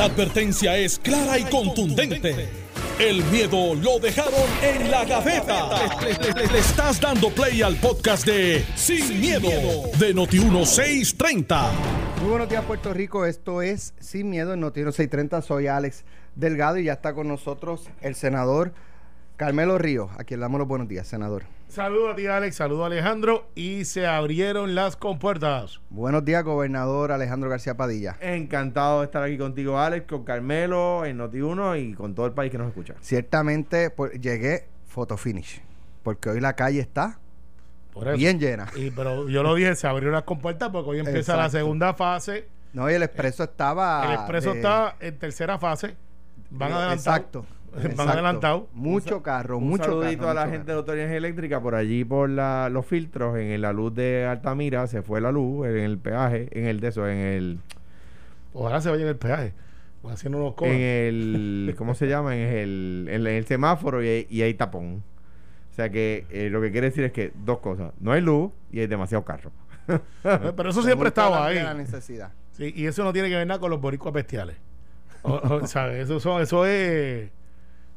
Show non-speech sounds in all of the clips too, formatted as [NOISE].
La advertencia es clara y contundente. El miedo lo dejaron en la gaveta. Le, le- le- le estás dando play al podcast de Sin, miedo, de Noti1630. Muy buenos días, Puerto Rico. Esto es Sin Miedo en Noticiero 630. Soy Alex Delgado y ya está con nosotros el senador Carmelo Ríos. A quien le damos los buenos días, senador. Saludos a ti, Alex. Saludos a Alejandro. Y se abrieron las compuertas. Buenos días, gobernador Alejandro García Padilla. Encantado de estar aquí contigo, Alex, con Carmelo, en Noti1 y con todo el país que nos escucha. Ciertamente pues, llegué photo finish, porque hoy la calle está Por eso. bien llena. Y, pero yo lo dije, se abrieron las compuertas porque hoy empieza la segunda fase. No, y el expreso estaba. El expreso eh, está en tercera fase. Van adelantados. Exacto. Van exacto. adelantados. Mucho carro, Un mucho saludito carro, a la mucho gente de carro. Autoridad Energía Eléctrica por allí por la- los filtros en la luz de Altamira se fue la luz en el peaje, en el de eso, en el Ojalá se vaya en el peaje. Pues así no nos cobran. en el ¿cómo se llama? En el en el semáforo y hay, y hay tapón. O sea que eh, lo que quiere decir es que dos cosas, no hay luz y hay demasiado carro. [LAUGHS] Pero eso siempre estaba ahí. la necesidad. Sí, y eso no tiene que ver nada con los boricuas bestiales. [LAUGHS] O- o, ¿sabes? Eso, son- eso es.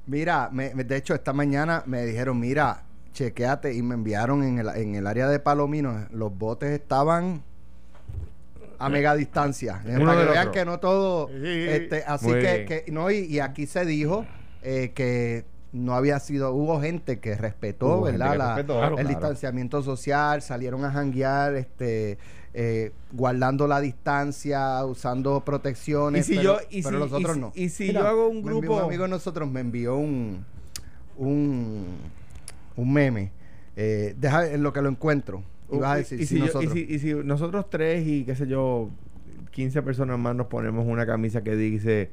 Mira, me- me- de hecho, esta mañana me dijeron, mira, chequeate, y me enviaron en el, en el área de Palomino, los botes estaban a mega distancia. Eh, para que vean otro. que no todo. Sí. este, así que, que- no, y, y aquí se dijo eh, que no había sido, hubo gente que respetó, Hubo gente ¿verdad? que La- respetó, Claro, el claro. distanciamiento social, salieron a janguear, este, eh, guardando la distancia, usando protecciones. Y si pero, yo- y pero si- los y otros si- no. y si yo hago un me envió grupo- Un amigo de nosotros me envió un, un, un meme. Eh, deja en lo que lo encuentro. Y vas a decir, y, si si yo- nosotros. y si- y si nosotros tres y qué sé yo, 15 personas más nos ponemos una camisa que dice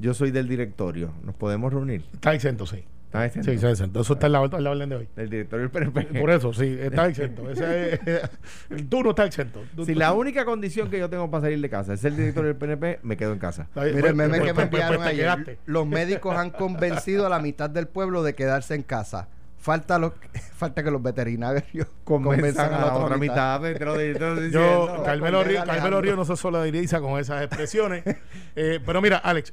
yo soy del directorio, ¿nos podemos reunir? Está exento, sí. ¿Estás exento? Sí, está exento. Eso está en la, en la orden de hoy. Del directorio del PNP. Por eso, sí, está [LAUGHS] exento. Ese es- el turno está exento. Tú- Si tú- la única condición que yo tengo para salir de casa es ser directorio del PNP, me quedo en casa. Está Mira el meme pues, que me pues, pues, enviaron ayer. Los médicos han convencido a la mitad del pueblo de quedarse en casa. Falta, lo, [LAUGHS] falta que los veterinarios [LAUGHS] Convenzan a la otra mitad. estoy Yo. Carmelo Río. Carmelo Río no se solidariza con esas expresiones. Eh, pero mira, Alex,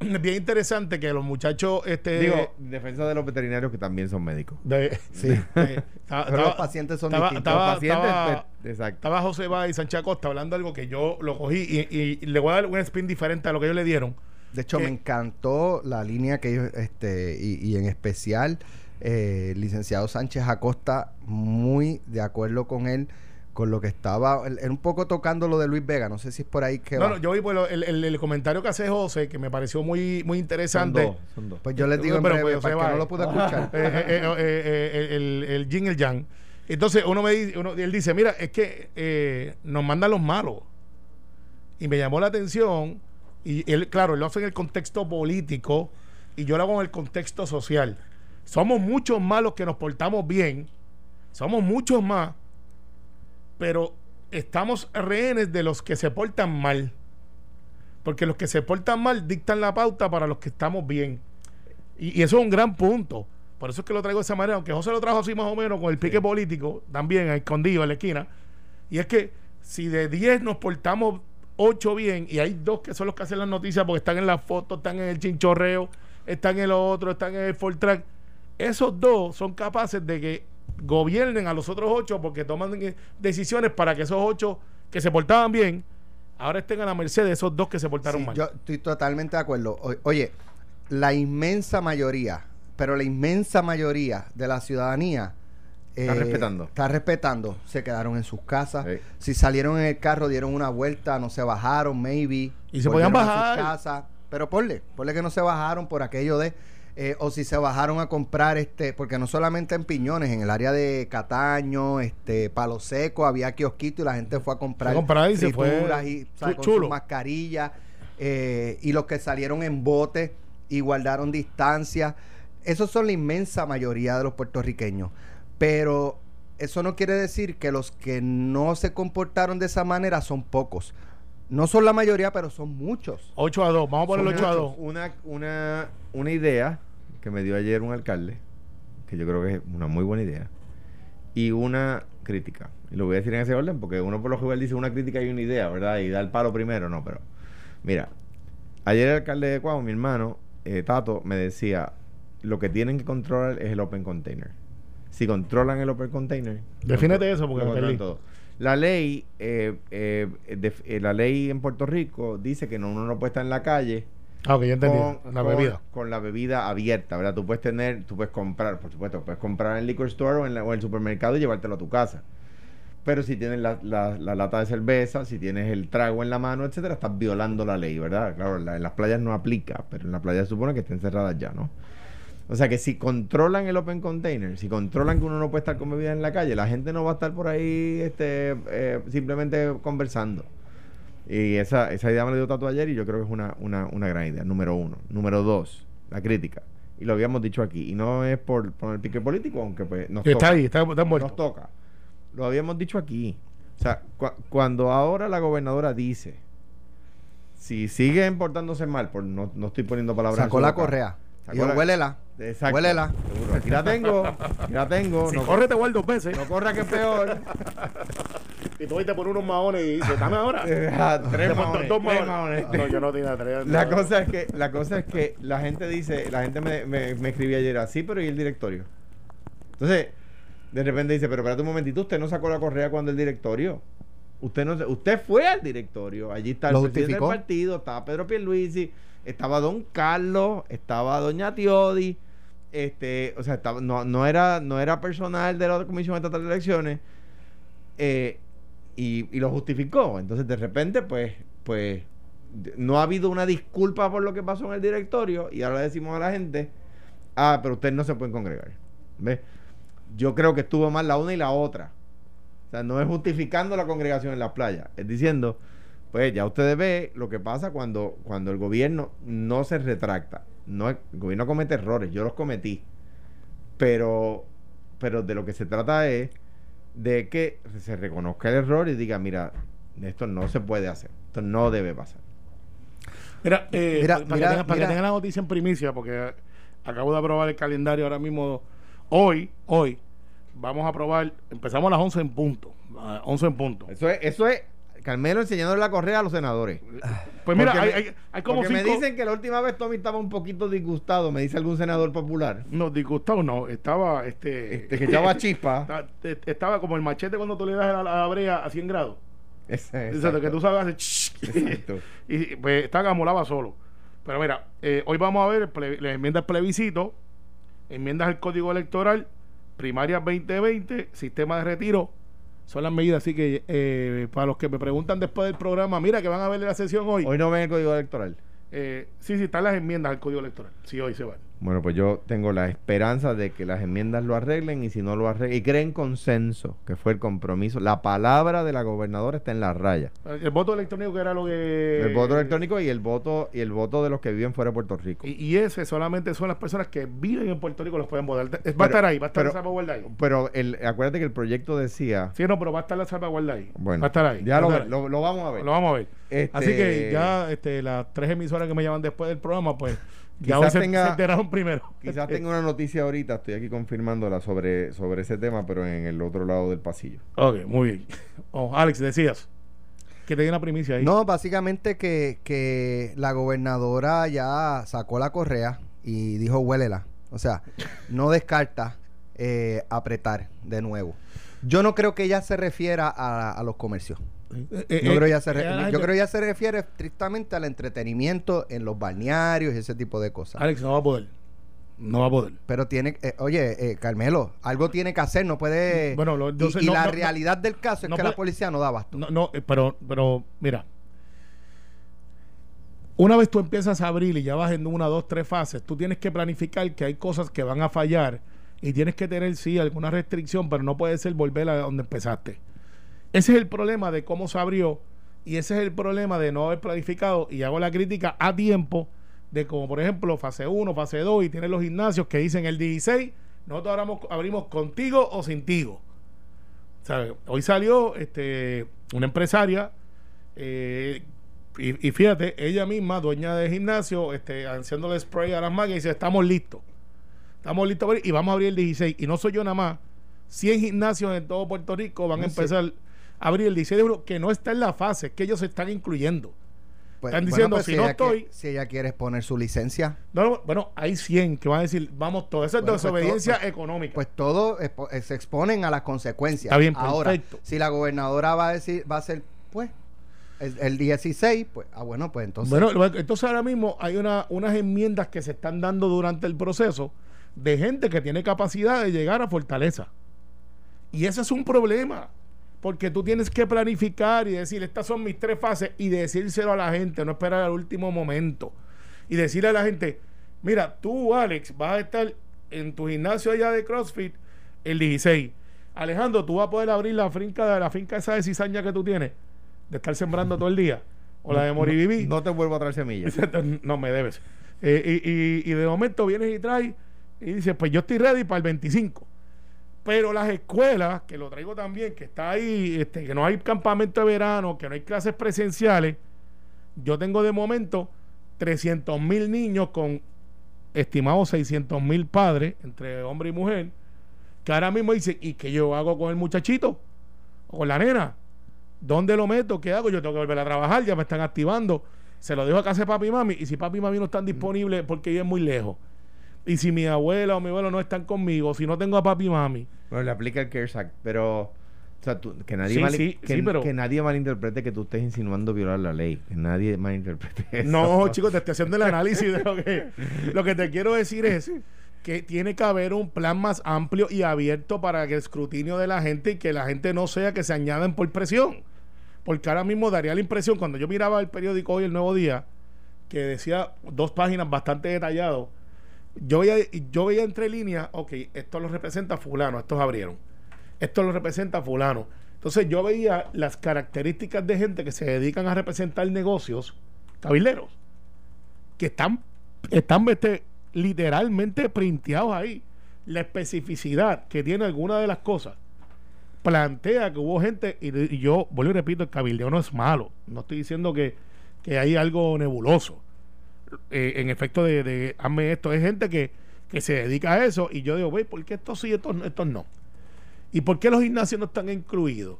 [CLEARS THROAT] bien interesante que los muchachos. Este, Digo, en defensa de los veterinarios que también son médicos. de, Sí. [LAUGHS] de- [LAUGHS] Pero los pacientes son estaba- distintos. Los pacientes, pues, exacto. Estaba José Báez y Sánchez Acosta hablando algo que yo lo cogí y, y- y le voy a dar un spin diferente a lo que ellos le dieron. De hecho, me encantó la línea que ellos, este, y, y en especial, eh, el licenciado Sánchez Acosta, muy de acuerdo con él, con lo que estaba, él un poco tocando lo de Luis Vega, no sé si es por ahí que No, va. no, yo vi pues, lo- el, el- el comentario que hace José, que me pareció muy, muy Son interesante. dos, son dos. Pues yo les digo en Pero, breve, pues, para se el que va, no lo pude escuchar. [LAUGHS] Eh, eh, eh, el, el jingle Yang. Entonces uno me dice, uno, él dice, mira, es que eh, nos mandan los malos. Y me llamó la atención, y él, claro, él lo hace en el contexto político, y yo lo hago en el contexto social. Somos muchos más los que nos portamos bien, somos muchos más, pero estamos rehenes de los que se portan mal. Porque los que se portan mal dictan la pauta para los que estamos bien. Y, y eso es un gran punto. Por eso es que lo traigo de esa manera, aunque José lo trajo así más o menos con el pique político, también escondido en la esquina. Y es que si de 10 nos portamos 8 bien, y hay dos que son los que hacen las noticias porque están en la foto, están en el chinchorreo, están en el otro, están en el Fortrack, esos dos son capaces de que gobiernen a los otros 8 porque toman eh, decisiones para que esos 8 que se portaban bien, ahora estén a la merced de esos dos que se portaron Sí, mal. yo estoy totalmente de acuerdo. O- oye, la inmensa mayoría, pero la inmensa mayoría de la ciudadanía eh, Está respetando. Está respetando. Se quedaron en sus casas. Sí. Si salieron en el carro, dieron una vuelta, no se bajaron, maybe. Y se podían volvieron a bajar. sus casas. Pero ponle, ponle que no se bajaron por aquello de. Eh, o si se bajaron a comprar este, porque no solamente en Piñones, en el área de Cataño, este, Palo Seco, había kiosquito y la gente fue a comprar, comprar y se fue. y ¿sabes? Chu- con chulo. sus mascarillas eh, y los que salieron en bote y guardaron distancia. Esos son la inmensa mayoría de los puertorriqueños. Pero eso no quiere decir que los que no se comportaron de esa manera son pocos. No son la mayoría, pero son muchos. 8 a 2, vamos a ponerlo Son 8 a 2. Una, una, una idea que me dio ayer un alcalde, que yo creo que es una muy buena idea, y una crítica. Y lo voy a decir en ese orden, porque uno por lo general dice una crítica y una idea, ¿verdad? Y da el palo primero, no, pero mira, Ayer el alcalde de Cuau, mi hermano, eh, Tato, me decía, lo que tienen que controlar es el open container. Si controlan el open container... Defínete eso, porque todo. La ley, eh, eh, eh, la ley en Puerto Rico dice que no, uno no puede estar en la calle Ah, ok, ya entendí. con, la con- bebida. con la bebida abierta, ¿verdad? Tú puedes tener, tú puedes comprar, por supuesto, puedes comprar en el liquor store o en, la- o en el supermercado y llevártelo a tu casa. Pero si tienes la, la- la lata de cerveza, si tienes el trago en la mano, etcétera, estás violando la ley, ¿verdad? Claro, la- en las playas no aplica, pero en la playa se supone que estén cerradas ya, ¿no? O sea que si controlan el open container, si controlan que uno no puede estar con bebida en la calle, la gente no va a estar por ahí este, eh, simplemente conversando. Y esa, esa idea me la dio Tato ayer y yo creo que es una, una, una gran idea, número uno. Número dos, la crítica. Y lo habíamos dicho aquí. Y no es por, por el pique político, aunque pues nos está toca. ahí, está, está muerto. Nos toca. Lo habíamos dicho aquí. O sea, cu- cuando ahora la gobernadora dice, si sigue portándose mal, por, no, no estoy poniendo palabras. en Sacó su la boca. correa. Sacó Dijo, la- huélela. Exacto. Huélela. Seguro. Aquí la tengo. Aquí la tengo. Si no, corre, te guardo dos veces. no corra que es peor. [LAUGHS] Y tú te por unos maones y dices, dame ahora. [LAUGHS] Ah, tres maones, dos tres maones. maones. No, yo no tenía tres. La no. cosa es que la cosa es que la gente dice, la gente me, me, me escribía ayer así, pero ¿y el directorio? Entonces, de repente dice, pero espérate un momentito, usted no sacó la correa cuando el directorio. Usted no usted fue al directorio, allí está el ¿Lo presidente justificó? del partido, estaba Pedro Pierluisi, estaba Don Carlos, estaba Doña Tiodi, este, o sea, estaba, no, no era, no era personal de la Comisión Estatal de Elecciones, eh, y, y lo justificó. Entonces, de repente, pues, pues, no ha habido una disculpa por lo que pasó en el directorio, y ahora le decimos a la gente, ah, pero ustedes no se pueden congregar. ¿Ves? Yo creo que estuvo mal la una y la otra. O sea, no es justificando la congregación en la playa, es diciendo, pues ya ustedes ven lo que pasa cuando, cuando el gobierno no se retracta. No, el gobierno comete errores, yo los cometí. Pero, pero de lo que se trata es de que se reconozca el error y diga, mira, esto no se puede hacer, esto no debe pasar. Mira, eh, Mira, para, mira, que tengan, para que mira. tengan la noticia en primicia, porque acabo de aprobar el calendario ahora mismo. Hoy, hoy, vamos a aprobar, empezamos a las 11 en punto. a 11 en punto. Eso es, eso es Carmelo enseñándole la correa a los senadores. Pues mira, hay, me- hay- hay como Porque cinco... me dicen que la última vez Tommy estaba un poquito disgustado, me dice algún senador popular. No, disgustado no, estaba este... Este, que echaba [LAUGHS] chispa. Estaba, como el machete cuando tú le das a la, a la brea a 100 grados. Dice, lo que exacto. tú sabes. [LAUGHS] Exacto. y pues está gamolaba solo. Pero mira, eh, hoy vamos a ver ple- las enmiendas plebiscito, enmiendas al código electoral, primarias 2020, sistema de retiro. Son las medidas, así que eh, para los que me preguntan después del programa, mira que van a ver la sesión hoy. Hoy no ven el código electoral. Eh, sí, sí, están las enmiendas al código electoral. Sí, hoy se van. Bueno, pues yo tengo la esperanza de que las enmiendas lo arreglen y si no lo arreglen, y creen consenso, que fue el compromiso. La palabra de la gobernadora está en la raya. El voto electrónico que era lo que... El voto electrónico y el voto y el voto de los que viven fuera de Puerto Rico. Y, y ese solamente son las personas que viven en Puerto Rico los pueden votar. Va a estar ahí, va a estar pero- la salvaguarda ahí. Pero el, acuérdate que el proyecto decía, Sí, no, pero va a estar la salvaguarda ahí. bueno, va a estar ahí. ya lo, ahí. vamos a ver. Lo vamos a ver. Este- Así que ya este, las tres emisoras que me llaman después del programa, pues Quizás hoy se, tenga- se enteraron primero. Quizás [LAUGHS] tenga una noticia ahorita, estoy aquí confirmándola sobre, sobre ese tema, pero en el otro lado del pasillo. Ok, muy bien. Oh, Alex, decías que te di una primicia ahí. No, básicamente que, que la gobernadora ya sacó la correa y dijo huélela. O sea, no descarta eh, apretar de nuevo. Yo no creo que ella se refiera a, a los comercios. Eh, Yo, eh, creo que ella se eh, re- yo creo ella se refiere estrictamente al entretenimiento en los balnearios y ese tipo de cosas. Alex no va a poder. No va a poder. Pero tiene, eh, oye, eh, Carmelo, algo tiene que hacer, no puede. Bueno, lo- yo y sé- y no- la no- no- realidad del caso es que la policía no da abasto. No, no, pero, pero mira. Una vez tú empiezas a abrir y ya vas en una, dos, tres fases, tú tienes que planificar que hay cosas que van a fallar y tienes que tener, sí, alguna restricción, pero no puede ser volver a donde empezaste. Ese es el problema de cómo se abrió y ese es el problema de no haber planificado y hago la crítica a tiempo de como por ejemplo fase 1, fase 2 y tienes los gimnasios que dicen el 16, nosotros abrimos, abrimos contigo o sin tigo. Hoy salió este, una empresaria eh, y, y fíjate, ella misma, dueña de gimnasio, este, haciéndole spray a las máquinas y dice, estamos listos. Estamos listos para abrir", y vamos a abrir el 16. Y no soy yo nada más. 100 gimnasios en todo Puerto Rico van a empezar abrir el 16 de julio, que no está en la fase, que ellos se están incluyendo. Pues, Están bueno, diciendo, pues, si no estoy... quiere- si ella quiere exponer su licencia, No, no, bueno, hay 100 que van a decir, vamos, todo eso es Bueno, pues, desobediencia todo- económica. pues todo expo- eh, se exponen a las consecuencias. Está bien, Ahora, perfecto. si la gobernadora va a decir, va a ser, pues, el, el 16, pues, ah, bueno, pues entonces. Bueno, entonces ahora mismo hay una, unas enmiendas que se están dando durante el proceso de gente que tiene capacidad de llegar a Fortaleza. Y ese es un problema, porque tú tienes que planificar y decir, estas son mis tres fases y decírselo a la gente, no esperar al último momento. Y decirle a la gente, mira, tú, Alex, vas a estar en tu gimnasio allá de CrossFit el 16. Alejandro, tú vas a poder abrir la finca de la finca esa de cizaña que tú tienes, de estar sembrando todo el día. O la de Moribibi. No te vuelvo a traer semillas. [LAUGHS] No me debes. Eh, y, y- y de momento vienes y traes y dices, pues yo estoy ready para el 25. Pero las escuelas, que lo traigo también, que está ahí, este, que no hay campamento de verano, que no hay clases presenciales, yo tengo de momento 300 mil niños con estimados 600 mil padres, entre hombre y mujer, que ahora mismo dicen, ¿y qué yo hago con el muchachito? ¿O con la nena? ¿Dónde lo meto? ¿Qué hago? Yo tengo que volver a trabajar, ya me están activando. Se lo dejo a casa de papi y mami. Y si papi y mami no están disponibles porque viven muy lejos. Y si mi abuela o mi abuelo no están conmigo, si no tengo a papi y mami. Bueno, le aplica el CARES Act, pero... O sea, tú- que, nadie Sí, mal- sí, que, sí, pero- que nadie malinterprete que tú estés insinuando violar la ley. Que nadie malinterprete [LAUGHS] eso. No, chicos, te estoy haciendo el análisis de lo que, lo que te quiero decir es que tiene que haber un plan más amplio y abierto para el escrutinio de la gente y que la gente no sea que se añaden por presión. Porque ahora mismo daría la impresión, cuando yo miraba el periódico hoy, el Nuevo Día, que decía dos páginas bastante detallados, yo veía, yo veía entre líneas, ok, esto lo representa fulano, estos abrieron. Esto lo representa fulano. Entonces yo veía las características de gente que se dedican a representar negocios cabileros que están, están este, literalmente printeados ahí. La especificidad que tiene alguna de las cosas plantea que hubo gente, y, yo vuelvo y repito, el cabildeo no es malo. No estoy diciendo que, que hay algo nebuloso. Eh, en efecto de, de hazme esto, es gente que, que se dedica a eso y yo digo, güey, ¿por qué estos sí, estos, no- estos no? ¿Y por qué los gimnasios no están incluidos?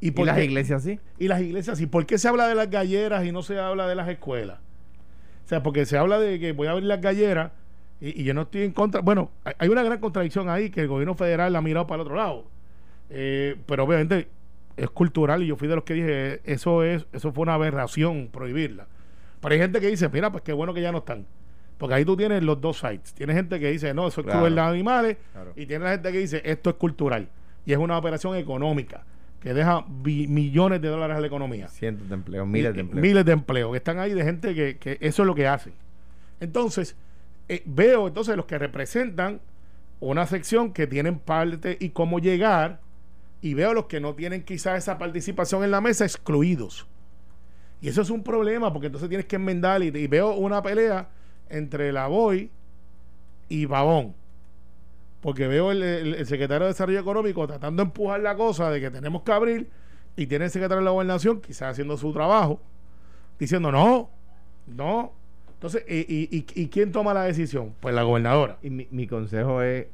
¿Y por las qué- iglesias sí? y las iglesias, ¿y por qué se habla de las galleras y no se habla de las escuelas? O sea, porque se habla de que voy a abrir las galleras y, y yo no estoy en contra. Bueno, hay- hay una gran contradicción ahí que el gobierno federal la ha mirado para el otro lado. Eh, pero obviamente es cultural y yo fui de los que dije, eso es eso fue una aberración prohibirla. Pero hay gente que dice, mira, pues qué bueno que ya no están. Porque ahí tú tienes los dos sites. Tienes gente que dice, no, eso es Claro. crueldad de animales. Claro. Y tienes la gente que dice, esto es cultural. Y es una operación económica que deja millones de dólares a la economía. Cientos de empleos, miles de empleos. Miles de empleos que están ahí de gente que, que eso es lo que hacen. Entonces, eh, veo entonces los que representan una sección que tienen parte y cómo llegar, y veo los que no tienen quizás esa participación en la mesa excluidos. Y eso es un problema, porque entonces tienes que enmendar y, veo una pelea entre la Boy y Babón. Porque veo el, secretario de Desarrollo Económico tratando de empujar la cosa de que tenemos que abrir y tiene el secretario de la Gobernación quizás haciendo su trabajo, diciendo no, no. Entonces, ¿y, y, y- y quién toma la decisión? Pues la gobernadora. Y mi, mi consejo es,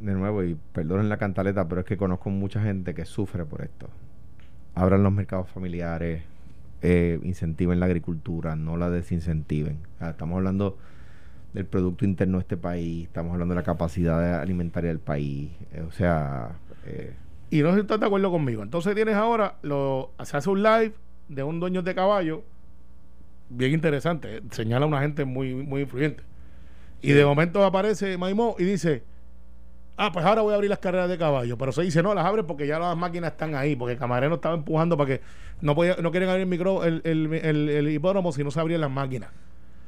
de nuevo, y perdonen la cantaleta, pero es que conozco mucha gente que sufre por esto. Abran los mercados familiares, eh, incentiven la agricultura, no la desincentiven. O sea, estamos hablando del Producto Interno de este país, estamos hablando de la capacidad alimentaria del país. eh, o sea, eh, Y no sé si estás de acuerdo conmigo. Entonces tienes ahora, lo, se hace un live de un dueño de caballo, bien interesante, eh, señala a una gente muy, muy influyente. Y de momento aparece Maimó y dice, ah, pues ahora voy a abrir las carreras de caballo. Pero se dice, no, las abre porque ya las máquinas están ahí, porque el camarero estaba empujando para que no podía, no quieren abrir el micro, el, el, el- el hipódromo si no se abrían las máquinas.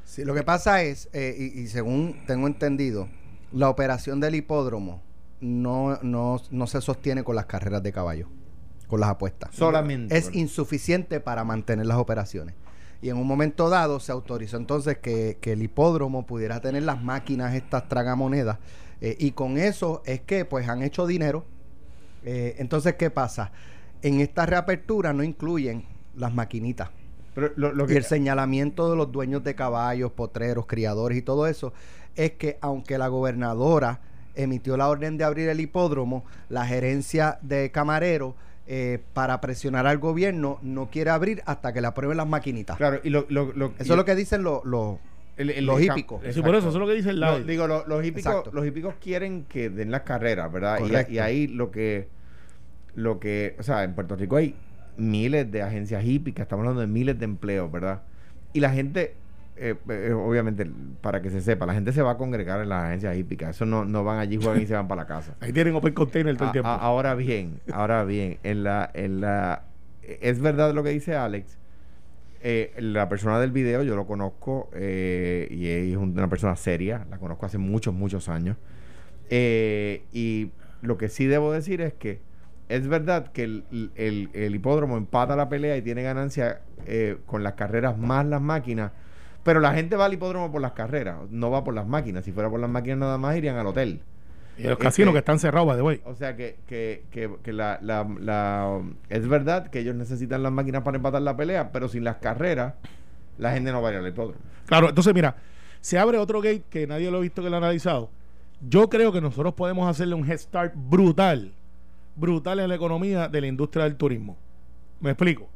Sí, lo que pasa es, eh, y, y según tengo entendido, la operación del hipódromo no, no, no se sostiene con las carreras de caballo, con las apuestas. Solamente. Es insuficiente para mantener las operaciones. Y en un momento dado se autorizó entonces que, que el hipódromo pudiera tener las máquinas estas tragamonedas. Eh, y con eso es que pues han hecho dinero. Eh, entonces, ¿qué pasa? En esta reapertura no incluyen las maquinitas. pero lo, lo Y que, el señalamiento de los dueños de caballos, potreros, criadores y todo eso es que aunque la gobernadora emitió la orden de abrir el hipódromo, la gerencia de camareros eh, para presionar al gobierno, no quiere abrir hasta que le aprueben las maquinitas. Claro, y lo, lo, lo- Eso es lo que dicen los... los- el- el- los hípicos. Sí, por eso, eso es lo que dice el No, lado. digo, lo- los, hípicos, Exacto. los hípicos quieren que den las carreras, ¿verdad? Y, ahí lo que, lo que, o sea, en Puerto Rico hay miles de agencias hípicas, estamos hablando de miles de empleos, ¿verdad? Y la gente, eh, eh, obviamente, para que se sepa, la gente se va a congregar en las agencias hípicas. Eso no, no van allí, juegan y se van para la casa. [LAUGHS] Ahí tienen open container todo el tiempo. a- ahora bien, ahora bien, en la, en la, es verdad lo que dice Alex. Eh, la persona del video yo lo conozco eh, y es una persona seria, la conozco hace muchos, muchos años. Eh, y lo que sí debo decir es que es verdad que el, el- el hipódromo empata la pelea y tiene ganancia eh, con las carreras más las máquinas, pero la gente va al hipódromo por las carreras, no va por las máquinas. Si fuera por las máquinas nada más irían al hotel. Y los este- casinos que están cerrados, way. O sea que, que, que, que la, la, la- es verdad que ellos necesitan las máquinas para empatar la pelea, pero sin las carreras, la gente no va a ir al hipódromo. Claro, entonces mira, se abre otro gate que nadie lo ha visto que lo ha analizado. Yo creo que nosotros podemos hacerle un head start brutal, brutal en la economía de la industria del turismo. Me explico.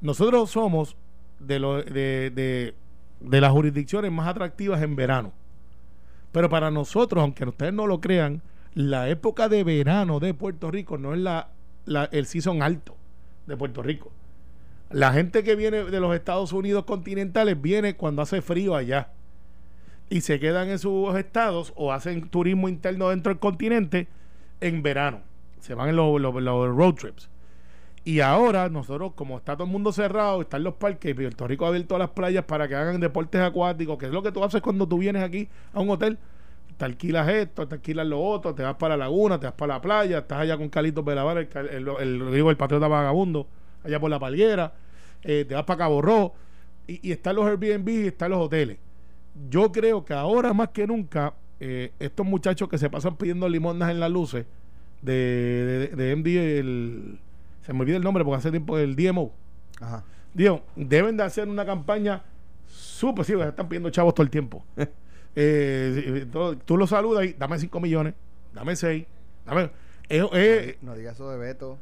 Nosotros somos de, lo- de, de- de las jurisdicciones más atractivas en verano. Pero para nosotros, aunque ustedes no lo crean, la época de verano de Puerto Rico no es la, el season alto de Puerto Rico. La gente que viene de los Estados Unidos continentales viene cuando hace frío allá y se quedan en sus estados o hacen turismo interno dentro del continente en verano. Se van en los- los road trips. Y ahora nosotros, como está todo el mundo cerrado, están los parques, Puerto Rico ha abierto las playas para que hagan deportes acuáticos, que es lo que tú haces cuando tú vienes aquí a un hotel. Te alquilas esto, te alquilas lo otro, te vas para la laguna, te vas para la playa, estás allá con Carlitos Belavar, el, el, el- el patriota vagabundo, allá por la palguera, eh, te vas para Cabo Rojo, y, y están los Airbnb y están los hoteles. Yo creo que ahora más que nunca, eh, estos muchachos que se pasan pidiendo limonas en las luces de, de, de MD, el, se me olvida el nombre porque hace tiempo el DMO. Ajá. Digo, deben de hacer una campaña súper, sí, están pidiendo chavos todo el tiempo. [LAUGHS] Eh, sí, todo- tú lo saludas y dame 5 millones, dame 6, dame. eh, eh, no diga eso de Beto.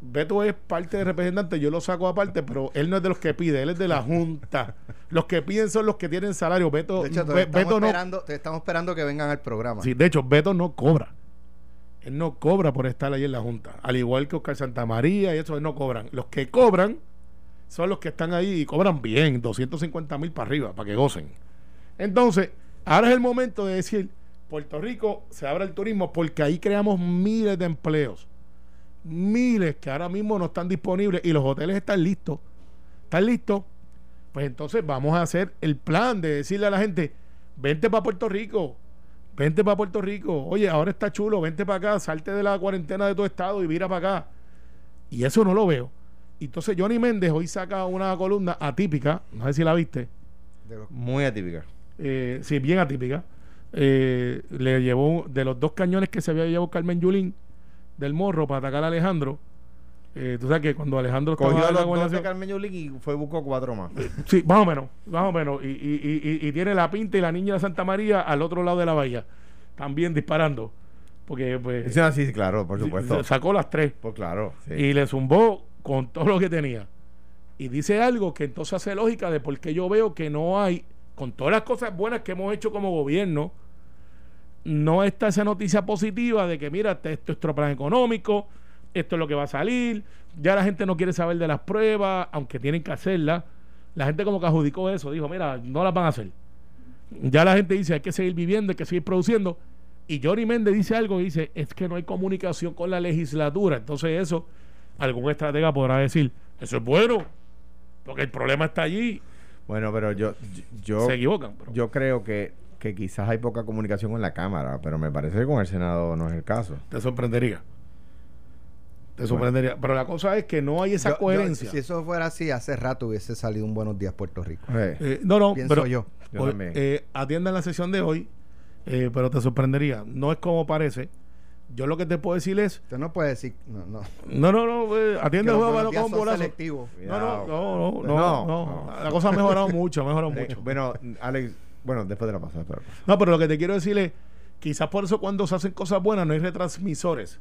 Beto es parte de representante, yo lo saco aparte, pero él no es de los que pide, él es de la Junta. [LAUGHS] los que piden son los que tienen salario. Beto, De hecho, te Be- estamos, Beto no. esperando, te estamos esperando que vengan al programa. Sí, de hecho, Beto no cobra. Él no cobra por estar ahí en la Junta. Al igual que Oscar Santamaría y eso, él no cobran. Los que cobran son los que están ahí y cobran bien, 250 mil para arriba, para que gocen. Entonces, ahora es el momento de decir, Puerto Rico se abre el turismo porque ahí creamos miles de empleos. Miles que ahora mismo no están disponibles y los hoteles están listos. ¿Están listos? Pues entonces vamos a hacer el plan de decirle a la gente, vente para Puerto Rico, vente para Puerto Rico, oye, ahora está chulo, vente para acá, salte de la cuarentena de tu estado y mira para acá. Y eso no lo veo. Entonces Johnny Méndez hoy saca una columna atípica, no sé si la viste, Muy atípica. eh, sí, bien atípica. Eh, le llevó de los dos cañones que se había llevado Carmen Yulín del morro para atacar a Alejandro. Eh, tú sabes que cuando Alejandro Cogió en la los dos de Carmen Yulín y fue y buscó cuatro más. Sí, más o menos, más o menos. Y, y- y- y- tiene la pinta y la niña de Santa María al otro lado de la bahía, también disparando. Porque pues Sí, sí, claro, por supuesto. sacó las tres Pues claro, sí. y le zumbó con todo lo que tenía. Y dice algo que entonces hace lógica de por qué yo veo que no hay, con todas las cosas buenas que hemos hecho como gobierno, no está esa noticia positiva de que mira, este- esto es nuestro plan económico, esto es lo que va a salir, ya la gente no quiere saber de las pruebas, aunque tienen que hacerlas. La gente como que adjudicó eso, dijo, mira, no las van a hacer. Ya la gente dice, hay que seguir viviendo, hay que seguir produciendo. Y Johnny Méndez dice algo, dice, es que no hay comunicación con la legislatura. Entonces eso, algún estratega podrá decir, eso es bueno, porque el problema está allí. Bueno, pero yo, yo, Se equivocan. yo creo que, que quizás hay poca comunicación con la Cámara, pero me parece que con el Senado no es el caso. te sorprendería. Te sorprendería. Pero la cosa es que no hay esa Yo- yo- coherencia. si eso fuera así, hace rato hubiese salido un Buenos Días Puerto Rico. Eh, Eh, no, no, Pienso pero yo. Yo hoy, eh, atiendan la sesión de hoy, eh, pero te sorprendería. No es como parece. Yo lo que te puedo decir es, Usted no puede decir. No, no. no, no, no, eh, atiende el juego con bolazo. selectivos. No, no, no, no, no, No, no. no. La cosa ha mejorado mucho, ha mejorado mucho. bueno, Alex, bueno, después de la pasada. pasada. No, pero lo que te quiero decir es, quizás por eso cuando se hacen cosas buenas no hay retransmisores.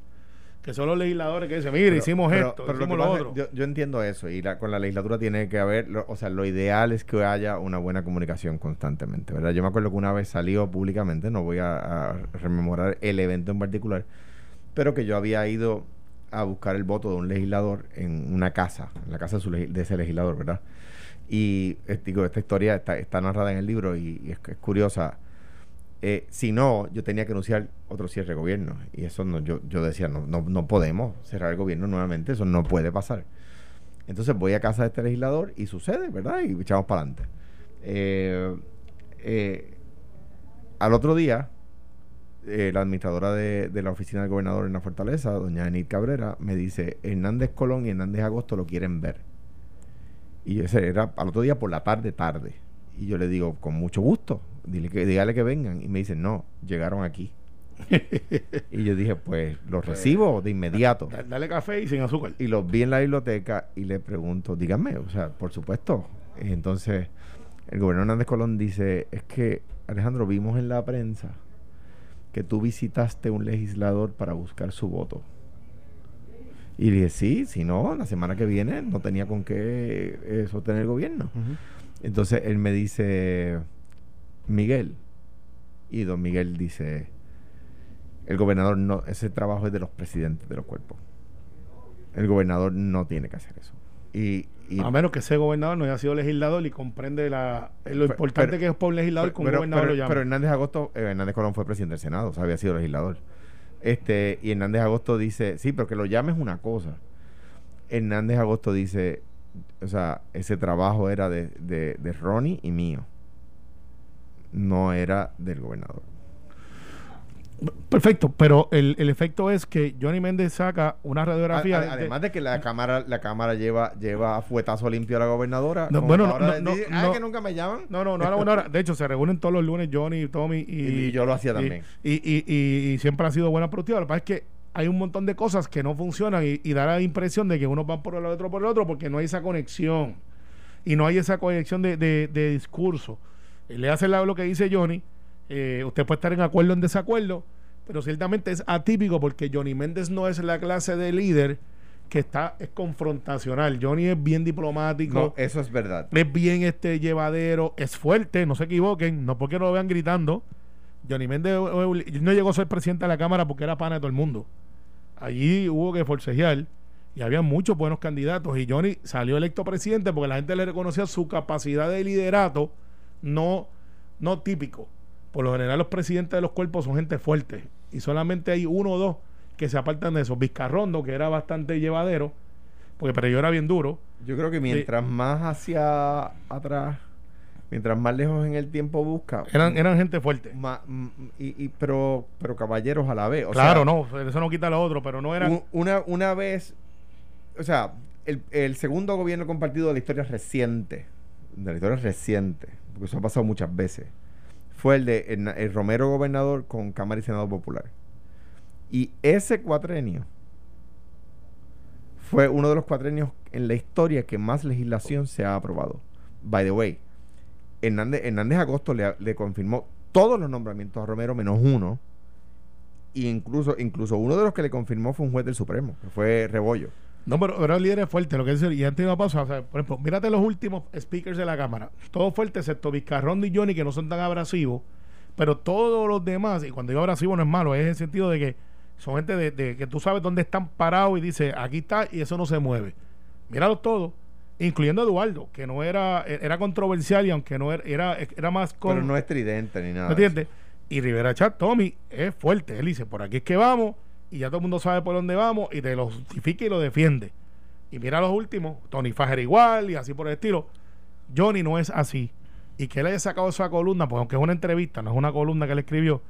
Que son los legisladores que dicen, mire, hicimos pero- esto, pero hicimos lo otro. Yo, yo entiendo eso y la- con la legislatura tiene que haber, lo- o sea, lo ideal es que haya una buena comunicación constantemente, ¿verdad? Yo me acuerdo que una vez salió públicamente, no voy a, a rememorar el evento en particular, pero que yo había ido a buscar el voto de un legislador en una casa, en la casa de, su legi- de ese legislador, ¿verdad? Y eh, digo, esta historia está, está narrada en el libro y, y es, es curiosa. Eh, si no, yo tenía que anunciar otro cierre de gobierno. Y eso no, yo, yo decía, no, no, no podemos cerrar el gobierno nuevamente, eso no puede pasar. Entonces voy a casa de este legislador y sucede, ¿verdad? Y echamos para adelante. Eh, eh, al otro día, la administradora de, de la oficina del gobernador en la Fortaleza, doña Enid Cabrera, me dice, Hernández Colón y Hernández Agosto lo quieren ver. Y ese era al otro día por la tarde, tarde. Y yo le digo, con mucho gusto, dile que, dígale que vengan. Y me dicen, no, llegaron aquí. [LAUGHS] y yo dije, pues los recibo de inmediato. Da- Dale café y sin azúcar. Y los vi en la biblioteca y le pregunto, díganme, o sea, por supuesto. Y entonces el gobernador Hernández Colón dice, es que Alejandro, vimos en la prensa que tú visitaste un legislador para buscar su voto. Y le dije, sí, si no, la semana que viene no tenía con qué eh, sostener el gobierno. Entonces él me dice, Miguel. Y don Miguel dice, el gobernador no, ese trabajo es de los presidentes de los cuerpos. El gobernador no tiene que hacer eso. Y, y- A menos que ese gobernador no haya sido legislador y comprende la, lo Pero- importante pero- que es para un legislador que un pero, gobernador pero- lo llame. pero Hernández Agosto, eh, Hernández Colón fue presidente del Senado, o sea, había sido legislador. Este, y Hernández Agosto dice, sí, pero que lo llame es una cosa. Hernández Agosto dice, o sea, ese trabajo era de, de, de Ronnie y mío. No era del gobernador. Perfecto, pero el, el efecto es que Johnny Méndez saca una radiografía. A- de- a- además de que la cámara, la cámara lleva, lleva a fuetazo limpio a la gobernadora. No, bueno, no, no, no, "Ah, no. que nunca me llaman. No, no, no a la buena. De hecho, se reúnen todos los lunes Johnny, Tommy y, Y yo lo hacía y- también. Y, y, y- y siempre ha sido buena productiva. Lo que pasa es que hay un montón de cosas que no funcionan y, y da la impresión de que unos van por el otro por el otro, porque no hay esa conexión. Y no hay esa conexión de, de- de discurso. Eh, Le hace lo que dice Johnny. eh, usted puede estar en acuerdo o en desacuerdo, pero ciertamente es atípico porque Johnny Méndez no es la clase de líder que está es confrontacional. Johnny es bien diplomático. No, eso es verdad. Es bien este llevadero, es fuerte, no se equivoquen, no porque lo vean gritando. Johnny Méndez eh, eh, no llegó a ser presidente de la Cámara porque era pana de todo el mundo. Allí hubo que forcejear y había muchos buenos candidatos. Y Johnny salió electo presidente porque la gente le reconocía su capacidad de liderato no, no típico. Por lo general, los presidentes de los cuerpos son gente fuerte y solamente hay uno o dos que se apartan de eso. Vizcarrondo, que era bastante llevadero, porque pero yo era bien duro. Yo creo que mientras más hacia atrás, mientras más lejos en el tiempo busca, Eran, eran gente fuerte. ma- y, y- pero, pero caballeros a la vez. O claro, sea, no, eso no quita lo otro, pero no era. u- una, una vez, o sea, el, el segundo gobierno compartido de la historia reciente, de la historia reciente, porque eso ha pasado muchas veces, fue el de el, Romero gobernador con Cámara y Senado Popular. Y ese cuatrenio fue uno de los cuatrenios en la historia que más legislación se ha aprobado. By the way, Hernández, Hernández Agosto le, confirmó todos los nombramientos a Romero menos uno. Y incluso, incluso uno de los que le confirmó fue un juez del Supremo, que fue Rebollo. No, pero, pero el líder es fuerte, lo que dice. Y antes de una pausa, o sea, por ejemplo, mírate los últimos speakers de la Cámara. Todos fuertes, excepto Vizcarrondo y Johnny, que no son tan abrasivos. Pero todos los demás, y cuando digo abrasivo no es malo, es en el sentido de que son gente de, de que tú sabes dónde están parados y dice, aquí está y eso no se mueve. Míralos todos, incluyendo a Eduardo, que no era, era controversial y aunque no era, era, era más con. Pero no es tridente ni nada. ¿Me entiendes? Y Rivera Chat, Tommy, es fuerte. Él dice, por aquí es que vamos, y ya todo el mundo sabe por dónde vamos, y te lo justifica y lo defiende. Y mira los últimos, Tony Fajer igual, y así por el estilo. Johnny no es así. Y que él haya sacado esa columna, pues aunque es una entrevista, no es una columna que él escribió,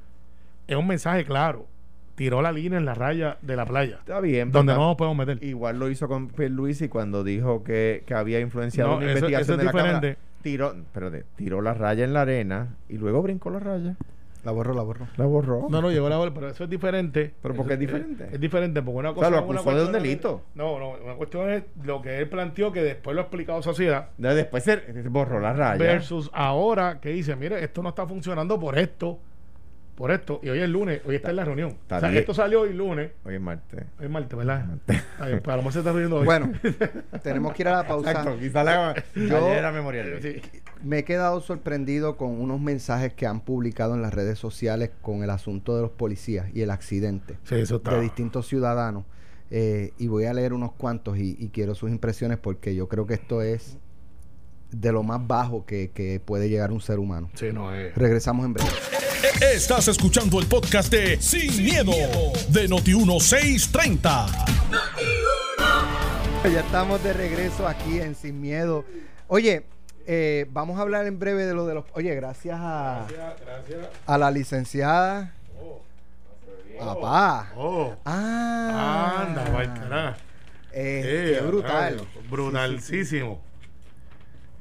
es un mensaje claro. Tiró la línea en la raya de la playa, Está bien. pero donde no nos podemos meter. Igual lo hizo con Luis cuando dijo que, que había influenciado No, una eso- investigación eso es de la Cámara. Tiró, espérate, tiró la raya en la arena y luego brincó la raya. La borro, la borro. La borró. No, no, llegó la bola, pero eso es diferente. ¿Pero por qué es diferente? Es, diferente, porque una O cosa sea, lo es una acusó de un delito. No, no, una cuestión es lo que él planteó, que después lo ha explicado sociedad, No, Después se borró la raya. versus ahora que dice, mire, esto no está funcionando por esto. Por esto. Y hoy es lunes, hoy está en la reunión. Está o sea, esto salió hoy lunes. Hoy es martes. Hoy es martes, ¿verdad? Está bien, pues a lo mejor se está riendo hoy. Bueno, [LAUGHS] tenemos que ir a la pausa. Exacto, quizá la, Yo- era memorial. Sí. Me he quedado sorprendido con unos mensajes que han publicado en las redes sociales con el asunto de los policías y el accidente Sí, eso está. de distintos ciudadanos. Eh, y voy a leer unos cuantos y, y quiero sus impresiones porque yo creo que esto es de lo más bajo que, que puede llegar un ser humano. Sí, no es. Regresamos en breve. Estás escuchando el podcast de Sin, miedo, de Noti1630. Ya estamos de regreso aquí en Sin Miedo. Oye, eh, vamos a hablar en breve de lo de los... Oye, gracias a, Gracias. a la licenciada... Papá. Oh. Ah. Anda, va carajo. Eh, qué brutal. Brutalísimo.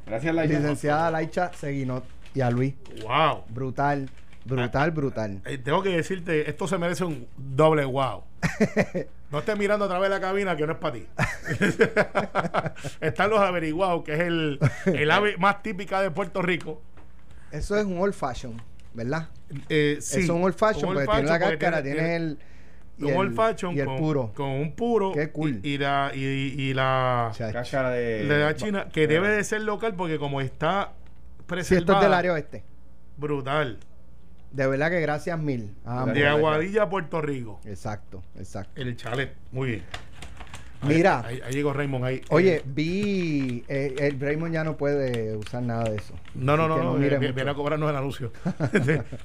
Gracias, la Licenciada Laicha Seguinot y a Luis. Wow. Brutal, brutal, brutal. Eh, tengo que decirte, esto se merece un doble wow. [LAUGHS] No estés mirando a través de la cabina que no es para ti. [LAUGHS] Están los averiguados, que es el, el ave más típica de Puerto Rico. Eso es un old fashion, ¿verdad? Eh, sí, Eso es un old fashion un porque tiene la cáscara, tiene- tiene, el... y un el- old fashion y el con, puro. con un puro Qué cool. y, y la y, y la. Cáscara de. de la China que debe de ser local porque como está Si preservada esto es del área oeste. brutal De verdad que gracias mil. de Aguadilla a Puerto Rico Exacto, exacto. el chalet muy bien Mira. ahí, ahí llegó Raymond ahí Oye, Eh, vi... eh, el Raymond ya no puede usar nada de eso. no no no, no, viene, mucho. viene a cobrarnos el anuncio [LAUGHS]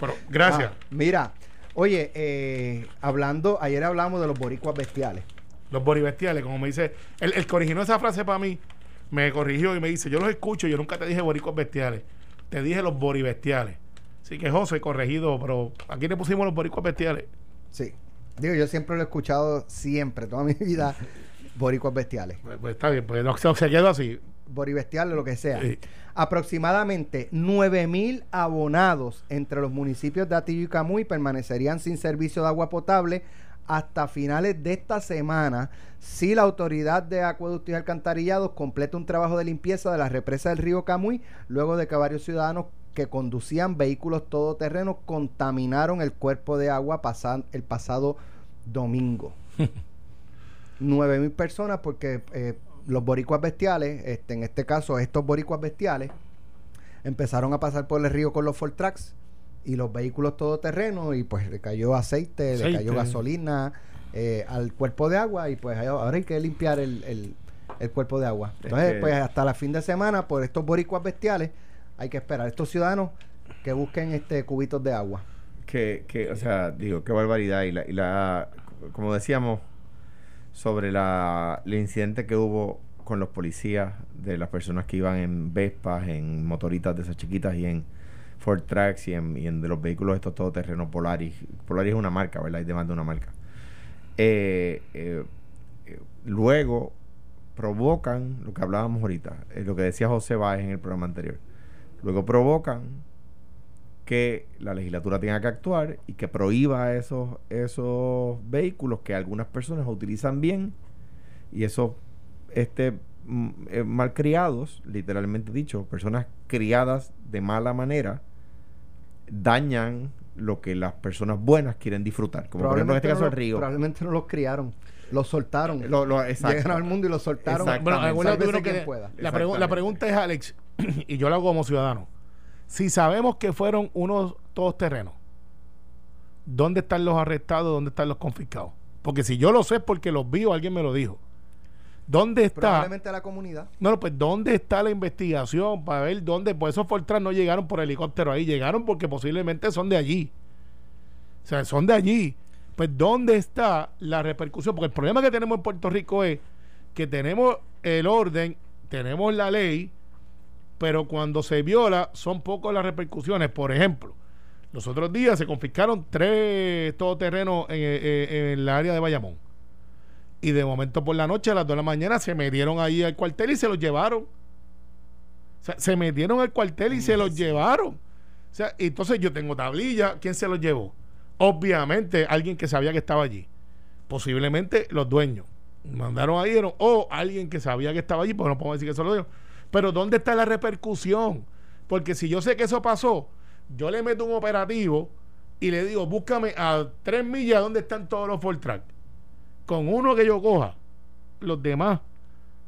pero gracias Ah, mira, oye, eh, hablando... Ayer hablamos de los boricuas bestiales. los boribestiales como me dice el, el que originó esa frase para mí me corrigió y me dice yo los escucho yo nunca te dije boricos bestiales te dije los boribestiales así que José corregido pero aquí le pusimos los boricos bestiales Sí. Digo, yo siempre lo he escuchado, siempre, toda mi vida, [LAUGHS] boricuas bestiales. pues, pues está bien pues no, se, se quedó así Boribestiales, lo que sea. Sí. Aproximadamente 9 mil abonados entre los municipios de Atillo y Camuy permanecerían sin servicio de agua potable hasta finales de esta semana si la autoridad de acueductos y alcantarillados completa un trabajo de limpieza de la represa del río Camuy luego de que varios ciudadanos que conducían vehículos todoterrenos contaminaron el cuerpo de agua pasan- el pasado domingo. [LAUGHS] 9 mil personas porque eh, los boricuas bestiales, este, en este caso estos boricuas bestiales, empezaron a pasar por el río con los Ford Tracks y los vehículos todoterrenos y pues le cayó aceite, le cayó gasolina eh, al cuerpo de agua y pues ahora hay que limpiar el, el- el cuerpo de agua. Es Entonces que- pues hasta la fin de semana por estos boricuas bestiales hay que esperar. Estos ciudadanos que busquen este cubitos de agua. que, que, o sea, digo, qué barbaridad. Y la, y la como decíamos, sobre la, el incidente que hubo con los policías, de las personas que iban en Vespas, en motoritas de esas chiquitas y en Ford Tracks y en, y en de los vehículos estos todoterrenos Polaris. Polaris es una marca, ¿verdad? Hay demás de una marca. Eh, eh, eh, luego provocan lo que hablábamos ahorita, lo que decía José Báez en el programa anterior. Luego provocan que la legislatura tenga que actuar y que prohíba esos, esos vehículos que algunas personas utilizan bien y esos este, mm, eh, malcriados, literalmente dicho, personas criadas de mala manera, dañan lo que las personas buenas quieren disfrutar, como por ejemplo en este no caso el río. probablemente no los criaron, los soltaron. Lo- lo-. Llegaron al mundo y los soltaron. Bueno, que- pueda. La, pregu- la pregunta es, Alex, [CLEARS THROAT] y yo lo hago como ciudadano. Si sabemos que fueron unos todos terrenos, ¿dónde están los arrestados? ¿Dónde están los confiscados? Porque si yo lo sé es porque los vi o alguien me lo dijo. ¿Dónde está? Probablemente la comunidad. No, no, pues ¿dónde está la investigación para ver dónde? Pues esos Fortran no llegaron por helicóptero ahí, llegaron porque posiblemente son de allí. O sea, son de allí. Pues ¿dónde está la repercusión? Porque el problema que tenemos en Puerto Rico es que tenemos el orden, tenemos la ley, pero cuando se viola son pocas las repercusiones. Por ejemplo, los otros días se confiscaron tres todoterrenos en, en, en el área de Bayamón. Y de momento por la noche, a las 2 de la mañana, se metieron ahí al cuartel y se los llevaron. O sea, se metieron al cuartel y se los llevaron. O sea, entonces yo tengo tablilla. ¿Quién se los llevó? Obviamente, alguien que sabía que estaba allí. Posiblemente los dueños. Mandaron ahí, o alguien que sabía que estaba allí, pues no podemos decir que eso lo dio. Pero ¿dónde está la repercusión? Porque si yo sé que eso pasó, yo le meto un operativo y le digo, búscame a tres millas donde están todos los full track. Con uno que yo coja, los demás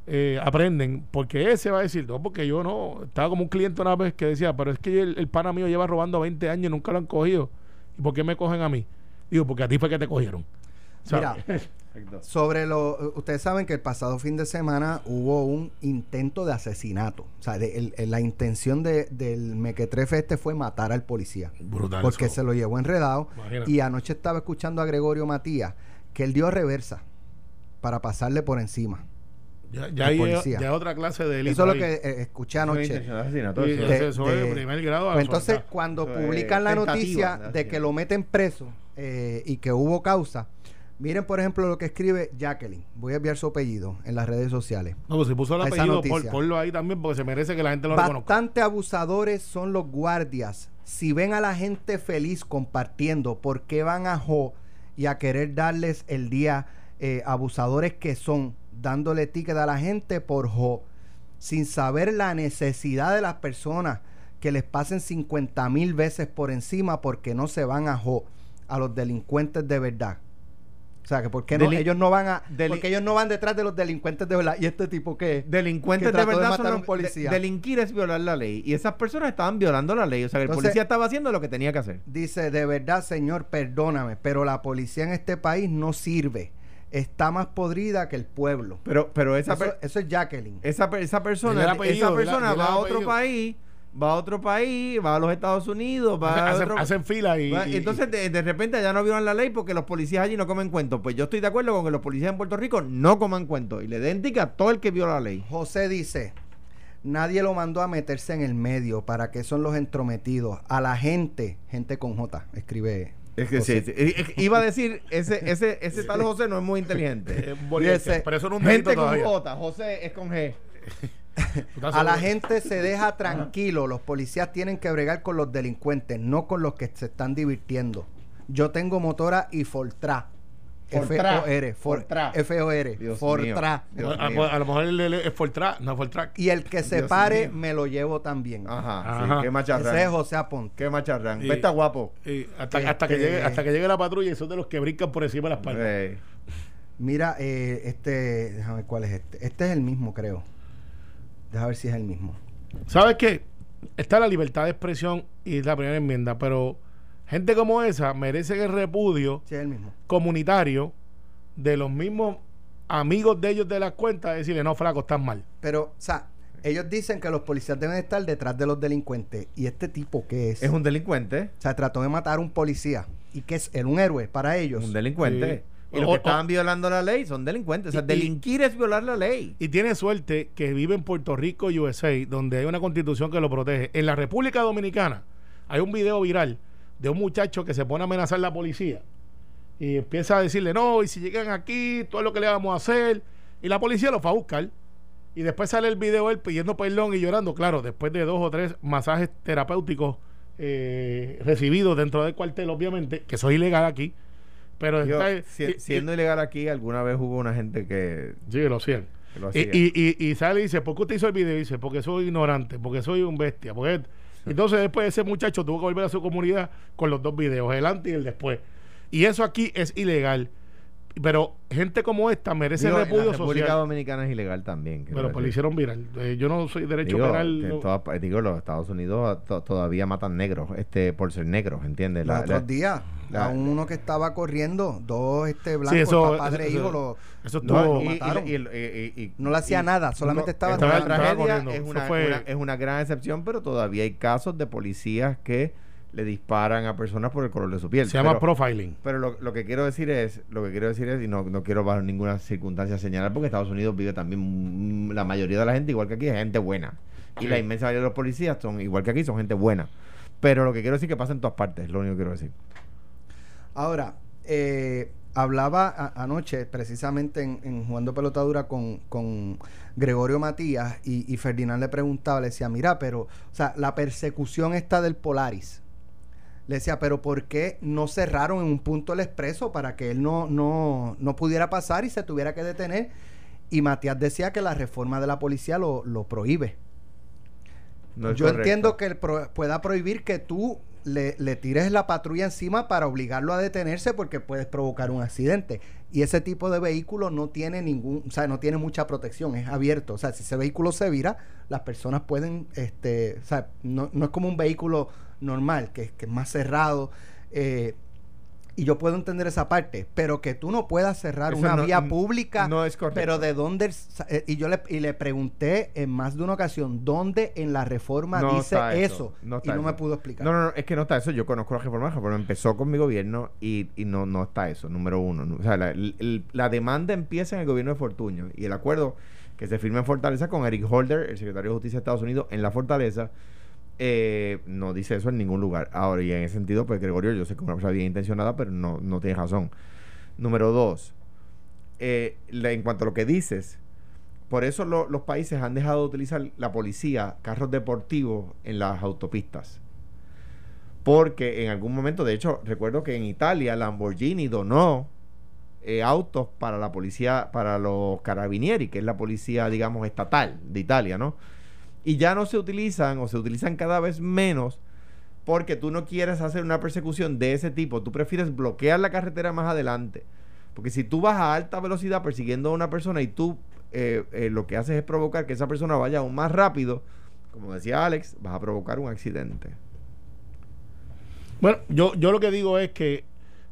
eh, aprenden, porque ese va a decir, no, porque yo no, estaba como un cliente una vez que decía, pero es que el, el pana mío lleva robando 20 años y nunca lo han cogido. ¿Y por qué me cogen a mí? Digo, porque a ti fue que te cogieron. Mira, [LAUGHS] Sobre lo. Ustedes saben que el pasado fin de semana hubo un intento de asesinato. O sea, de- el- el- la intención de- del mequetrefe este fue matar al policía. Brutal. Porque eso. se lo llevó enredado. Imagínate. Y anoche estaba escuchando a Gregorio Matías que él dio reversa para pasarle por encima. ya, ya hay policía. ya otra clase de delito Eso es lo que eh, escuché anoche. Pues entonces, sueltar. cuando Eso publican la noticia de que lo meten preso eh, y que hubo causa, miren, por ejemplo, lo que escribe Jacqueline. Voy a enviar su apellido en las redes sociales. No, pues si puso el a apellido, noticia. ponlo ahí también porque se merece que la gente lo reconozca. Bastante abusadores son los guardias. Si ven a la gente feliz compartiendo, ¿por qué van a Jo y a querer darles el día eh, abusadores que son, dándole ticket a la gente por Jo, sin saber la necesidad de las personas que les pasen 50 mil veces por encima porque no se van a Jo, a los delincuentes de verdad? O sea, que por qué no, ellos no van a, porque ellos no van detrás de los delincuentes de verdad. Y este tipo que Delincuentes que de verdad matar son a un los- policía. de- delinquir es violar la ley. Y esas personas estaban violando la ley. O sea, que el policía estaba haciendo lo que tenía que hacer. Dice, de verdad, señor, perdóname, pero la policía en este país no sirve. Está más podrida que el pueblo. Pero, pero esa, Eso, per- eso es Jacqueline. esa, esa persona, apellido, esa persona va a otro apellido. país, va a otro país, va a los Estados Unidos, va a hacen, otro... hacen fila y, va- y- entonces de, de repente ya no violan la ley porque los policías allí no comen cuentos. Pues yo estoy de acuerdo con que los policías en Puerto Rico no coman cuentos y le den tica a todo el que viola la ley. José dice, nadie lo mandó a meterse en el medio. ¿Para qué son los entrometidos? A la gente, gente con J, escribe. Es que sí, sí. [LAUGHS] Iba a decir, ese, ese, ese tal José no es muy inteligente. [LAUGHS] Ese- pero eso no es un Gente con todavía. J, José es con G. ¿Tú estás A la gente se deja tranquilo. Los policías tienen que bregar con los delincuentes, no con los que se están divirtiendo. Yo tengo motora y Fortra. Fortra. F-O-R. For- Fortra. F-O-R. Fortra. mío. A, mío. a- lo mejor es Fortrack, no Fortrack. Y el que se Dios pare, mío. me lo llevo también. Ajá, Ajá. sí, qué macharrán. Ese es José Aponte. Qué macharrán. Está guapo. Y hasta, Este- hasta, que llegue, hasta que llegue la patrulla y son de los que brincan por encima de la espalda. Eh, Mira, eh, este, déjame ver cuál es este. Este es el mismo, creo. Déjame ver si es el mismo. ¿Sabes qué? Está la libertad de expresión y la primera enmienda, pero gente como esa merece el repudio Sí, el mismo. comunitario de los mismos amigos de ellos de las cuentas, decirle, no, flaco, estás mal. Pero, o sea, ellos dicen que los policías deben estar detrás de los delincuentes. ¿Y este tipo qué es? es un delincuente. O sea, trató de matar a un policía. ¿Y que es? Él un héroe para ellos. Un delincuente. Sí. Y los O- que o- estaban violando la ley son delincuentes. O sea, Y- delinquir es violar la ley. Y tiene suerte que vive en Puerto Rico, USA, donde hay una constitución que lo protege. En la República Dominicana hay un video viral de un muchacho que se pone a amenazar a la policía y empieza a decirle, no, y si llegan aquí, todo lo que le vamos a hacer. Y la policía lo fue a buscar. Y después sale el video él pidiendo perdón y llorando, claro, después de dos o tres masajes terapéuticos eh, recibidos dentro del cuartel, obviamente, que eso es ilegal aquí. Pero Yo, está, si- y- siendo ilegal aquí, alguna vez hubo una gente que, Sí, lo hacían. que lo Y, hacía. y, y, y sale y dice, ¿por qué usted hizo el video? Y dice, porque soy ignorante, porque soy un bestia. Porque... Entonces después ese muchacho tuvo que volver a su comunidad con los dos videos, el antes y el después. Y eso aquí es ilegal. Pero gente como esta merece Digo, en repudio la República social. Dominicana es ilegal también. Pero pues lo decir. hicieron viral. Eh, yo no soy derecho Digo, penal. no- pa- digo, los Estados Unidos to- todavía matan negros este por ser negros, ¿entiendes? Los La- otros la- días, la- a uno que estaba corriendo, dos este blancos, eso- papá, padre e eso- hijo, lo- Eso No, estuvo... y- y- mataron. y- y- y- y- no le hacía y- nada, solamente no, estaba Estaba- estaba tragedia, corriendo. es Eso una, fue- una- es una gran excepción, pero todavía hay casos de policías que le disparan a personas por el color de su piel. se llama profiling. pero lo, lo que quiero decir es, lo que quiero decir es, y no, no quiero bajo ninguna circunstancia señalar, porque Estados Unidos vive también, mm, la mayoría de la gente, igual que aquí, es gente buena. Y Sí. la inmensa mayoría de los policías son, igual que aquí, son gente buena. Pero lo que quiero decir es que pasa en todas partes, es lo único que quiero decir. Ahora, eh, hablaba a- anoche precisamente en, en Jugando Pelotadura con, con Gregorio Matías y, y Ferdinand le preguntaba, le decía, mira, pero, o sea, la persecución está del Polaris. Le decía, pero ¿por qué no cerraron en un punto el expreso para que él no, no, no pudiera pasar y se tuviera que detener? Y Matías decía que la reforma de la policía lo, lo prohíbe. No Yo correcto. entiendo que él pro- pueda prohibir que tú le, le tires la patrulla encima para obligarlo a detenerse porque puedes provocar un accidente. Y ese tipo de vehículo no tiene ningún, o sea, no tiene mucha protección, es abierto. O sea, si ese vehículo se vira, las personas pueden, este, o sea, no, no es como un vehículo normal, que, que es más cerrado. eh, y yo puedo entender esa parte, pero que tú no puedas cerrar Eso una no- vía pública. no es correcto. Pero de dónde. eh, Y yo le, y le pregunté en más de una ocasión, ¿dónde en la reforma No dice eso? no y no me pudo explicar. No, no, no, es que no está eso. Yo conozco la reforma. Reforma empezó con mi gobierno y, y no, no está eso, número uno. No, O sea, la, el- la demanda empieza en el gobierno de Fortuño y el acuerdo que se firma en Fortaleza con Eric Holder, el secretario de Justicia de Estados Unidos, en la Fortaleza, eh, no dice eso en ningún lugar. Ahora, y en ese sentido, pues Gregorio, yo sé que es una persona bien intencionada, pero no, no tiene razón. Número dos, eh, en cuanto a lo que dices, por eso lo- los países han dejado de utilizar la policía, carros deportivos en las autopistas. Porque en algún momento, de hecho, recuerdo que en Italia Lamborghini donó eh, autos para la policía, para los carabinieri, que es la policía, digamos, estatal de Italia, ¿no? Y ya no se utilizan o se utilizan cada vez menos porque tú no quieres hacer una persecución de ese tipo. Tú prefieres bloquear la carretera más adelante. Porque si tú vas a alta velocidad persiguiendo a una persona y tú eh, eh, lo que haces es provocar que esa persona vaya aún más rápido, como decía Alex, vas a provocar un accidente. Bueno, yo, yo lo que digo es que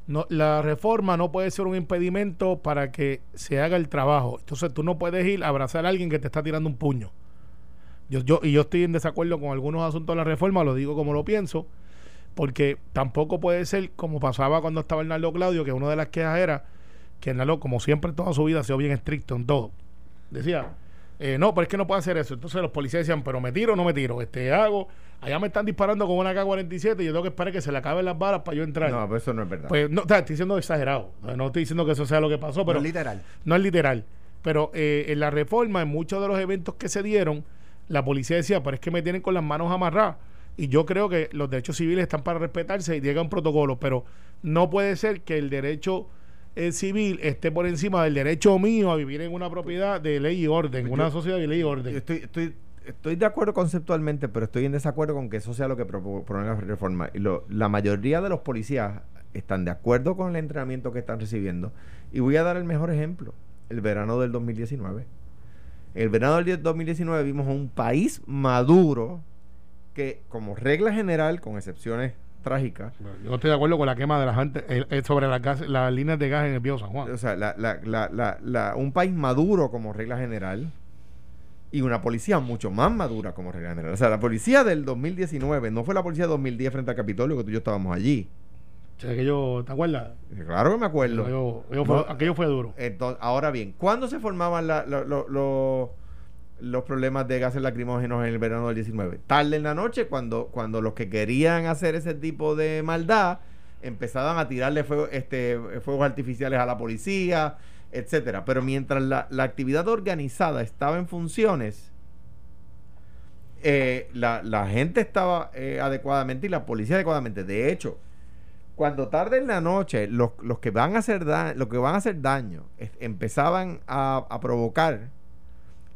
no, la reforma no puede ser un impedimento para que se haga el trabajo. Entonces tú no puedes ir a abrazar a alguien que te está tirando un puño. Yo, yo, y yo estoy en desacuerdo con algunos asuntos de la reforma, lo digo como lo pienso, porque tampoco puede ser como pasaba cuando estaba Hernando Claudio, que una de las quejas era que Hernando, como siempre toda su vida, ha sido bien estricto en todo. Decía, eh, no, pero es que no puede hacer eso. Entonces los policías decían, pero me tiro o no me tiro. Este hago, allá me están disparando con una K-47 y yo tengo que esperar que se le acaben las balas para yo entrar. No, pero eso no es verdad. Pues no, estoy diciendo exagerado. No, no estoy diciendo que eso sea lo que pasó, pero no es literal. no es literal. Pero eh, en la reforma, en muchos de los eventos que se dieron, la policía decía, pero es que me tienen con las manos amarradas. Y yo creo que los derechos civiles están para respetarse y llega un protocolo, pero no puede ser que el derecho eh, civil esté por encima del derecho mío a vivir en una propiedad de ley y orden, Yo- una sociedad de ley y Yo orden. estoy, estoy, estoy de acuerdo conceptualmente, pero estoy en desacuerdo con que eso sea lo que propo- propone la reforma. Y lo- la mayoría de los policías están de acuerdo con el entrenamiento que están recibiendo. Y voy a dar el mejor ejemplo, el verano del 2019. El verano del 2019 vimos un país maduro que, como regla general, con excepciones trágicas, Yo estoy de acuerdo con la quema de la gente eh, eh, sobre las, gas- las líneas de gas en el Viejo San Juan. o sea, la- un país maduro como regla general y una policía mucho más madura como regla general. O sea, la policía del 2019 no fue la policía del 2010 frente al Capitolio que tú y yo estábamos allí. Aquello, ¿te acuerdas? Claro que me acuerdo. Aquello, aquello fue, No, aquello fue duro. Entonces, ahora bien, ¿cuándo se formaban la- lo- lo- lo- los problemas de gases lacrimógenos en el verano del 19? Tarde en la noche, cuando, cuando los que querían hacer ese tipo de maldad empezaban a tirarle fuego- este, fuegos artificiales a la policía, etcétera. Pero mientras la, la actividad organizada estaba en funciones, eh, la, la gente estaba eh, adecuadamente y la policía adecuadamente. De hecho, cuando tarde en la noche los, los que van a hacer da- los que van a hacer daño empezaban a, a provocar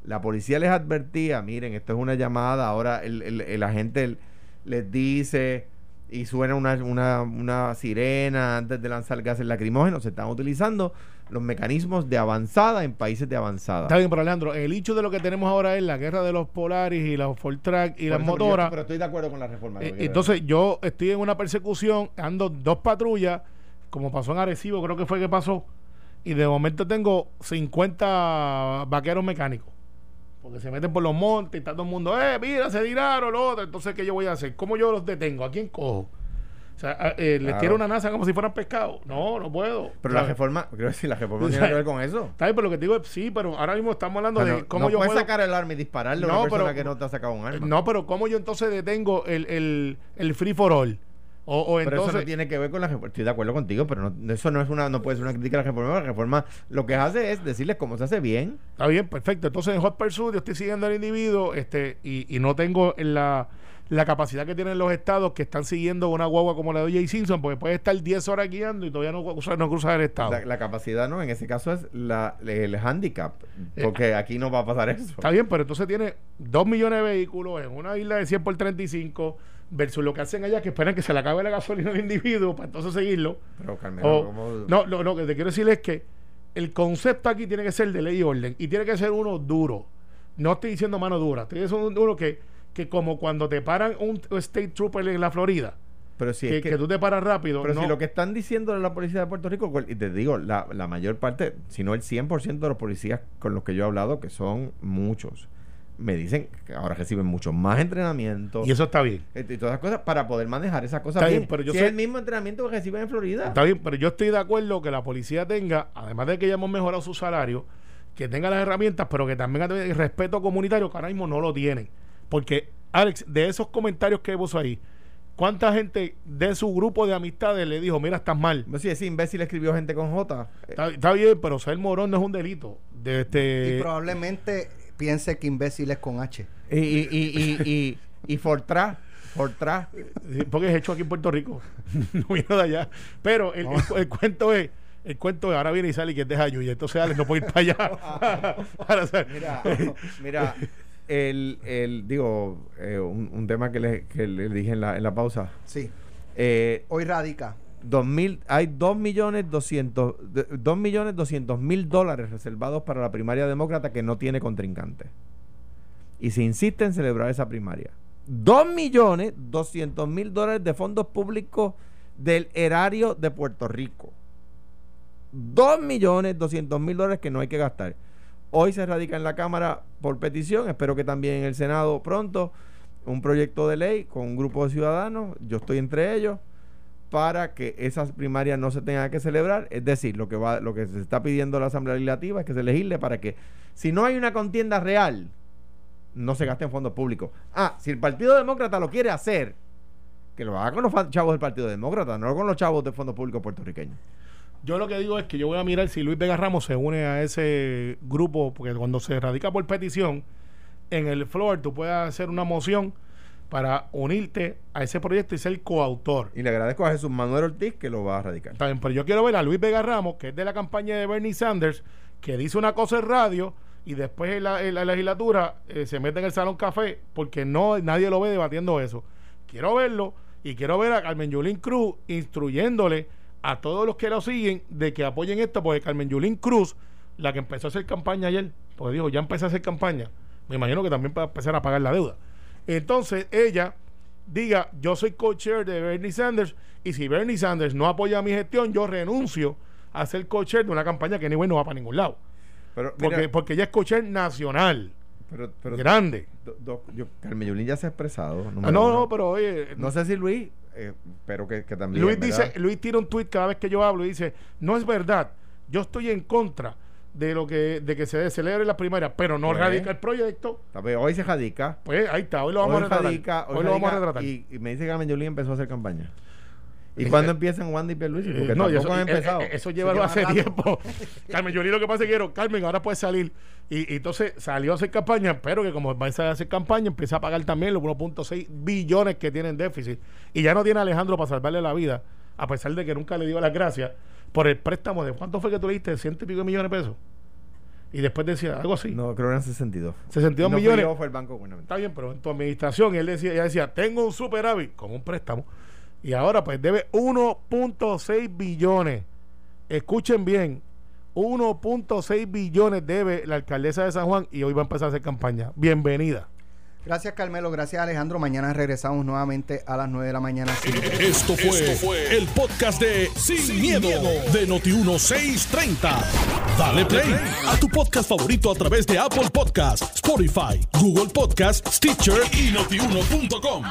la policía les advertía miren esto es una llamada ahora el, el- el agente les dice y suena una, una, una sirena antes de lanzar gases lacrimógenos se están utilizando los mecanismos de avanzada en países de avanzada Está bien, pero Alejandro, el hecho de lo que tenemos ahora es la guerra de los Polaris y los Fortrack y Por las eso, pero yo- motoras. pero estoy de acuerdo con la reforma Eh, quiero entonces yo estoy en una persecución, ando dos patrullas, como pasó en Arecibo, creo que fue que pasó, y de momento tengo 50 vaqueros mecánicos. Porque se meten por los montes y está todo el mundo, eh, mira, se tiraron lo otro. Entonces, ¿qué yo voy a hacer? ¿Cómo yo los detengo? ¿A quién cojo? O sea, a- eh, les Claro. tiro una NASA como si fueran pescado. No, no puedo. pero la ¿Sabes? reforma [LAUGHS] quiero decir la reforma O tiene que ver con eso Está bien, pero lo que te digo es, sí, pero ahora mismo estamos hablando de no, cómo no yo puedes puedo... sacar el arma y dispararle a No, una persona pero- que no te ha sacado un arma No, pero ¿cómo yo entonces detengo el, el, el free for all? O, o Pero entonces... eso no tiene que ver con la reforma. Estoy de acuerdo contigo, pero no, eso no es una, no puede ser una crítica a la reforma. La reforma lo que hace es decirles cómo se hace bien. Está bien, perfecto. Entonces en Hot Pursuit yo estoy siguiendo al individuo este, y, y no tengo la, la capacidad que tienen los estados que están siguiendo una guagua como la de O.J. Simpson, porque puede estar 10 horas guiando y todavía no, cruza- no cruzar el estado. La, la capacidad, ¿no? En ese caso es la, el handicap. Porque aquí no va a pasar eso. Está bien, pero entonces tiene 2 millones de vehículos en una isla de 100 por 35, versus lo que hacen allá, que esperan que se le acabe la gasolina al individuo para entonces seguirlo. Pero, Carmelo, O- ¿cómo- no, lo, lo que te quiero decir es que el concepto aquí tiene que ser de ley y orden y tiene que ser uno duro. No estoy diciendo mano dura, estoy diciendo uno que, que como cuando te paran un state trooper en la Florida, Pero si que, es que, que tú te paras rápido. pero no- si lo que están diciendo la policía de Puerto Rico, y te digo, la, la mayor parte, si no el 100% de los policías con los que yo he hablado, que son muchos, me dicen que ahora reciben mucho más entrenamiento Y eso está bien. y todas esas cosas para poder manejar esas cosas Está bien. bien, pero yo si sé- es el mismo entrenamiento que reciben en Florida. Está bien, pero yo estoy de acuerdo que la policía tenga, además de que ya hemos mejorado su salario, que tenga las herramientas, pero que también el respeto comunitario que ahora mismo no lo tienen. Porque, Alex, de esos comentarios que puso ahí, ¿cuánta gente de su grupo de amistades le dijo, mira, estás mal? Si ese imbécil escribió gente con J. Está, está bien, pero ser morón no es un delito. De Y este, probablemente piense que imbécil es con H. Y, y, y, y, y, y Fortran. Sí, porque es hecho aquí en Puerto Rico. [LAUGHS] no vino de allá. Pero el, el cu- el cuento es, el cuento es, ahora viene y sale que es de Jayo y entonces Alex no puede ir para allá. [LAUGHS] [LAUGHS] Para hacer- Mira, mira, el, el digo, eh, un, un tema que le, que le dije en la, en la pausa. Sí. Eh, Hoy radica. 2000, hay 2 millones 200 de- 2 millones 200 mil dólares reservados para la primaria demócrata que no tiene contrincante. Y se insiste en celebrar esa primaria. 2 millones 200 mil dólares de fondos públicos del erario de Puerto Rico. 2 millones 200 mil dólares que no hay que gastar. Hoy se radica en la Cámara por petición, espero que también en el Senado pronto, un proyecto de ley con un grupo de ciudadanos, yo estoy entre ellos, para que esas primarias no se tengan que celebrar. Es decir, lo que, va, lo que se está pidiendo la Asamblea Legislativa es que se legisle para que, si no hay una contienda real, no se gaste en fondos públicos. Ah, si el Partido Demócrata lo quiere hacer, que lo haga con los chavos del Partido Demócrata, no con los chavos de fondos públicos puertorriqueños. Yo lo que digo es que yo voy a mirar si Luis Vega Ramos se une a ese grupo, porque cuando se radica por petición, en el floor tú puedes hacer una moción para unirte a ese proyecto y ser coautor. Y le agradezco a Jesús Manuel Ortiz que lo va a radicar. Está bien, pero yo quiero ver a Luis Vega Ramos, que es de la campaña de Bernie Sanders, que dice una cosa en radio y después en la, en la legislatura eh, se mete en el salón café porque no nadie lo ve debatiendo eso. Quiero verlo y quiero ver a Carmen Yulín Cruz instruyéndole a todos los que lo siguen de que apoyen esto, porque Carmen Yulín Cruz, la que empezó a hacer campaña ayer, porque dijo, ya empecé a hacer campaña, me imagino que también para empezar a pagar la deuda. Entonces ella diga, yo soy co-chair de Bernie Sanders y si Bernie Sanders no apoya mi gestión, yo renuncio a ser co-chair de una campaña que ni bueno no va para ningún lado. Pero, mira, Porque, porque ella es co-chair nacional, pero, pero grande. do- do- yo- Carmen Yulín ya se ha expresado. Ah, no, uno. no, pero oye, No sé si Luis, eh, pero que, que también. Luis dice, Luis tira un tweet cada vez que yo hablo y dice, no es verdad, yo estoy en contra de lo que, de que se celebre la primaria, pero no Pues. radica el proyecto. Hoy se radica. Pues ahí está, hoy lo vamos hoy a retratar. radica, hoy hoy lo vamos a radica retratar. y, y me dice que Carmen Yulín empezó a hacer campaña. ¿Y Eh, cuándo eh, empiezan Wanda y Pierluisi? Porque Eh, no, tampoco eso, han empezado. eh, eso lleva hace rato. tiempo. [LAUGHS] Carmen, yo lo que pasa es que quiero, Carmen, ahora puede salir. Y, y entonces salió a hacer campaña, pero que como va a hacer campaña, empieza a pagar también los 1.6 billones que tiene en déficit. Y ya no tiene a Alejandro para salvarle la vida, a pesar de que nunca le dio las gracias por el préstamo de cuánto fue que tú le diste, ciento y pico de millones de pesos. Y después decía algo así. No, creo que eran 62. 62 no millones. yo, fue el Banco. Está bien, pero en tu administración y él decía, ella decía, tengo un superávit con un préstamo y ahora pues debe 1.6 billones. Escuchen bien, 1.6 billones debe la alcaldesa de San Juan y hoy va a empezar a hacer campaña. Bienvenida. Gracias, Carmelo. Gracias, Alejandro. Mañana regresamos nuevamente a las 9 de la mañana. Esto fue, el podcast de Sin, miedo, de Noti1630. Dale play a tu podcast favorito a través de Apple Podcasts, Spotify, Google Podcasts, Stitcher y notiuno.com.